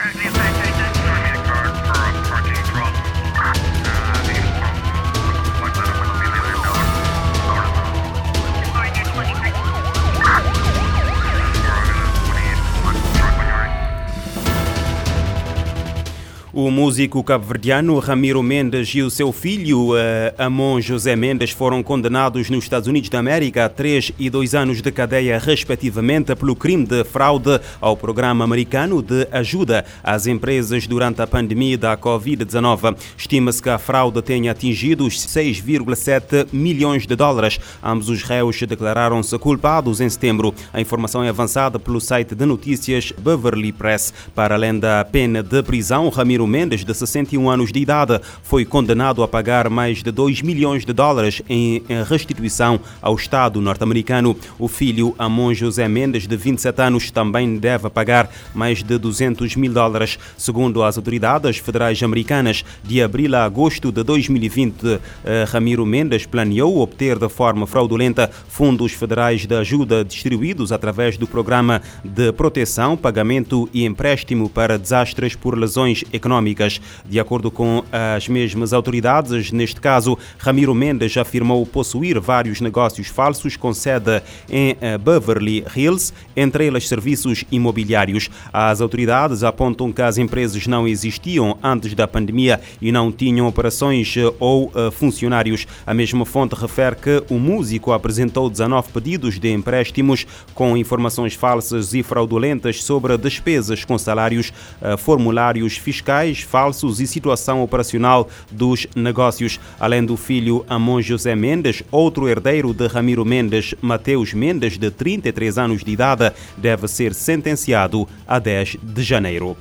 Right O músico cabo-verdiano Ramiro Mendes e o seu filho uh, Amon José Mendes foram condenados nos Estados Unidos da América a três e dois anos de cadeia, respectivamente, pelo crime de fraude ao programa americano de ajuda às empresas durante a pandemia da Covid-19. Estima-se que a fraude tenha atingido os 6,7 milhões de dólares. Ambos os réus declararam-se culpados em setembro. A informação é avançada pelo site de notícias Beverly Press. Para além da pena de prisão, Ramiro Ramiro Mendes, de 61 anos de idade, foi condenado a pagar mais de 2 milhões de dólares em restituição ao Estado norte-americano. O filho Amon José Mendes, de 27 anos, também deve pagar mais de 200 mil dólares. Segundo as autoridades federais americanas, de abril a agosto de 2020, eh, Ramiro Mendes planeou obter de forma fraudulenta fundos federais de ajuda distribuídos através do Programa de Proteção, Pagamento e Empréstimo para Desastres por Lesões Econômicas económicas. De acordo com as mesmas autoridades, neste caso, Ramiro Mendes afirmou possuir vários negócios falsos com sede em eh, Beverly Hills, entre eles serviços imobiliários. As autoridades apontam que as empresas não existiam antes da pandemia e não tinham operações eh, ou eh, funcionários. A mesma fonte refere que o músico apresentou 19 pedidos de empréstimos com informações falsas e fraudulentas sobre despesas com salários, formulários fiscais falsos e situação operacional dos negócios. Além do filho Amon José Mendes, outro herdeiro de Ramiro Mendes, Mateus Mendes, de 33 anos de idade, deve ser sentenciado a 10 de janeiro.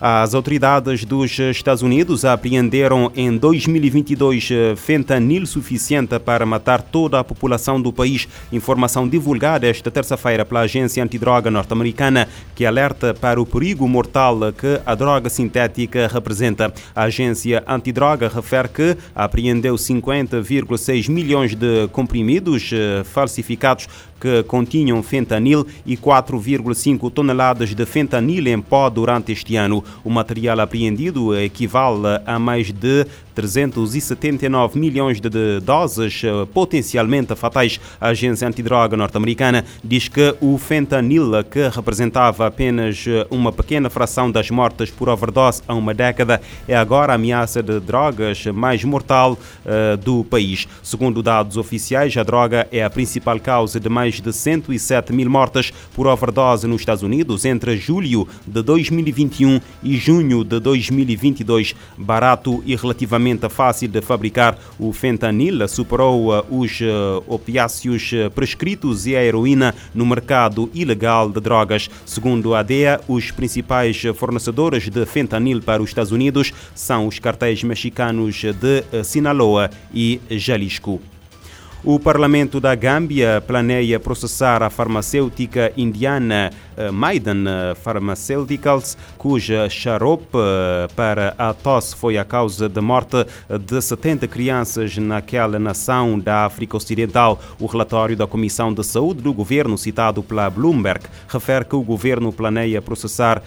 As autoridades dos Estados Unidos apreenderam em 2022 eh, fentanil suficiente para matar toda a população do país. Informação divulgada esta terça-feira pela agência antidroga norte-americana, que alerta para o perigo mortal que a droga sintética representa. A agência antidroga refere que apreendeu 50,6 milhões de comprimidos eh, falsificados que continham fentanil e 4,5 toneladas de fentanil em pó durante este ano. O material apreendido equivale a mais de 379 milhões de doses eh, potencialmente fatais. A agência antidroga norte-americana diz que o fentanil, que representava apenas eh, uma pequena fração das mortes por overdose há uma década, é agora a ameaça de drogas mais mortal uh, do país. Segundo dados oficiais, a droga é a principal causa de mais de 107 mil mortes por overdose nos Estados Unidos entre julho de 2021 e junho de 2022. Barato e relativamente fácil de fabricar, o fentanil superou uh, os uh, opiáceos uh, prescritos e a heroína no mercado ilegal de drogas. Segundo a DEA, os principais fornecedores de fentanil para os Estados Unidos são os cartéis mexicanos de Sinaloa e Jalisco. O Parlamento da Gâmbia planeia processar a farmacêutica indiana eh, Maiden eh, Pharmaceuticals, cuja xarope eh, para a tosse foi a causa da morte de 70 crianças naquela nação da África Ocidental. O relatório da Comissão de Saúde do governo, citado pela Bloomberg, refere que o governo planeia processar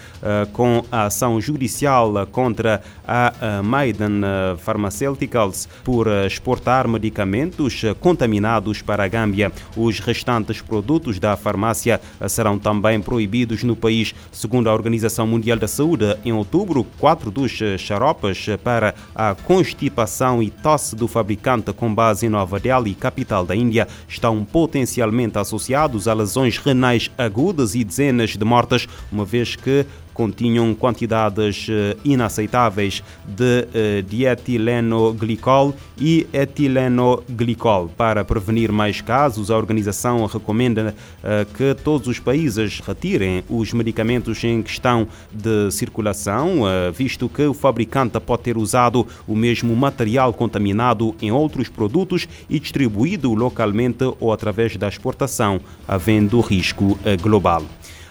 com a ação judicial contra a Maiden Pharmaceuticals por exportar medicamentos contra contaminados para a Gâmbia. Os restantes produtos da farmácia serão também proibidos no país. Segundo a Organização Mundial da Saúde, em outubro, quatro dos xaropes para a constipação e tosse do fabricante com base em Nova Delhi, capital da Índia, estão potencialmente associados a lesões renais agudas e dezenas de mortes, uma vez que continham quantidades eh, inaceitáveis de eh, dietilenoglicol e etilenoglicol. Para prevenir mais casos, a organização recomenda eh, que todos os países retirem os medicamentos em questão de circulação, visto que o fabricante pode ter usado o mesmo material contaminado em outros produtos e distribuído localmente ou através da exportação, havendo risco global.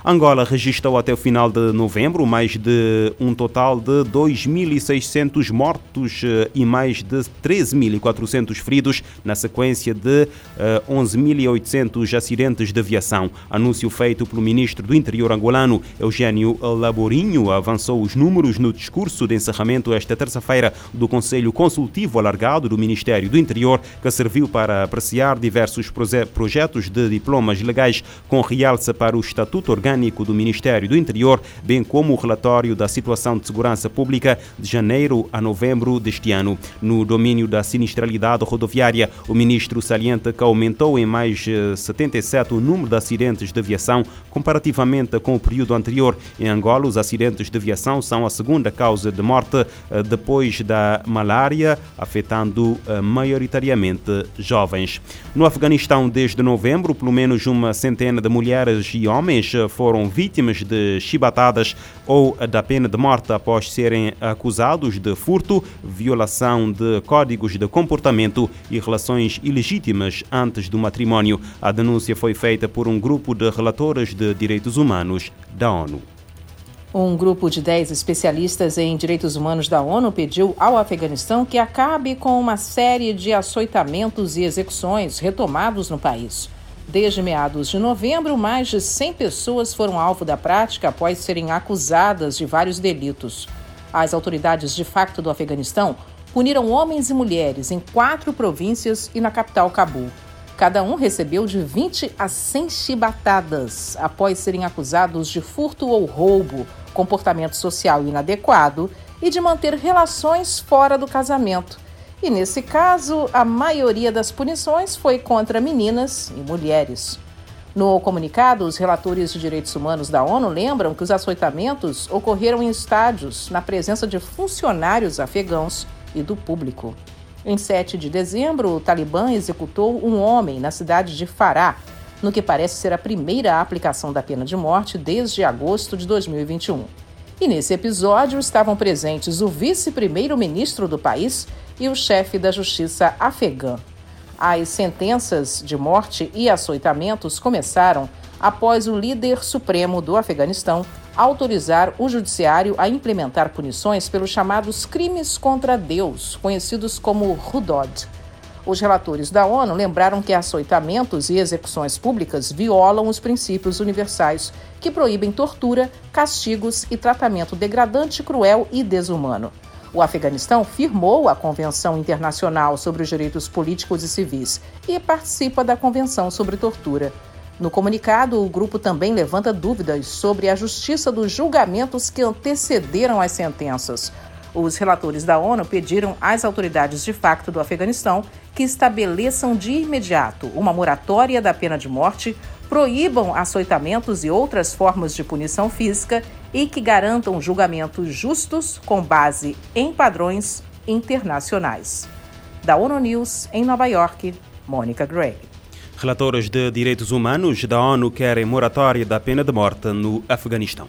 Angola registrou até o final de novembro mais de um total de 2.600 mortos eh, e mais de 13.400 feridos, na sequência de 11.800 acidentes de aviação. Anúncio feito pelo ministro do Interior angolano, Eugênio Laborinho, avançou os números no discurso de encerramento esta terça-feira do Conselho Consultivo Alargado do Ministério do Interior, que serviu para apreciar diversos projetos de diplomas legais com realça para o Estatuto Orgânico do Ministério do Interior, bem como o relatório da situação de segurança pública de janeiro a novembro deste ano. No domínio da sinistralidade rodoviária, o ministro salienta que aumentou em mais 77 eh, o número de acidentes de aviação comparativamente com o período anterior. Em Angola, os acidentes de aviação são a segunda causa de morte eh, depois da malária, afetando eh, maioritariamente jovens. No Afeganistão, desde novembro, pelo menos uma centena de mulheres e homens foram vítimas de chibatadas ou da pena de morte após serem acusados de furto, violação de códigos de comportamento e relações ilegítimas antes do matrimónio. A denúncia foi feita por um grupo de relatoras de direitos humanos da ONU. Um grupo de 10 especialistas em direitos humanos da ONU pediu ao Afeganistão que acabe com uma série de açoitamentos e execuções retomados no país. Desde meados de novembro, mais de 100 pessoas foram alvo da prática após serem acusadas de vários delitos. As autoridades de facto do Afeganistão puniram homens e mulheres em quatro províncias e na capital Cabul. Cada um recebeu de 20 a 100 chibatadas após serem acusados de furto ou roubo, comportamento social inadequado e de manter relações fora do casamento. E nesse caso, a maioria das punições foi contra meninas e mulheres. No comunicado, os relatores de direitos humanos da ONU lembram que os açoitamentos ocorreram em estádios, na presença de funcionários afegãos e do público. Em 7 de dezembro, o Talibã executou um homem na cidade de Fará, no que parece ser a primeira aplicação da pena de morte desde agosto de 2021. E nesse episódio estavam presentes o vice-primeiro-ministro do país e o chefe da justiça afegã. As sentenças de morte e açoitamentos começaram após o líder supremo do Afeganistão autorizar o judiciário a implementar punições pelos chamados crimes contra Deus, conhecidos como Hudod. Os relatores da ONU lembraram que açoitamentos e execuções públicas violam os princípios universais que proíbem tortura, castigos e tratamento degradante, cruel e desumano. O Afeganistão firmou a Convenção Internacional sobre os Direitos Políticos e Civis e participa da Convenção sobre Tortura. No comunicado, o grupo também levanta dúvidas sobre a justiça dos julgamentos que antecederam as sentenças. Os relatores da ONU pediram às autoridades de facto do Afeganistão que estabeleçam de imediato uma moratória da pena de morte, proíbam açoitamentos e outras formas de punição física e que garantam julgamentos justos com base em padrões internacionais. Da ONU News, em Nova York, Mônica Gray. Relatoras de direitos humanos da ONU querem moratória da pena de morte no Afeganistão.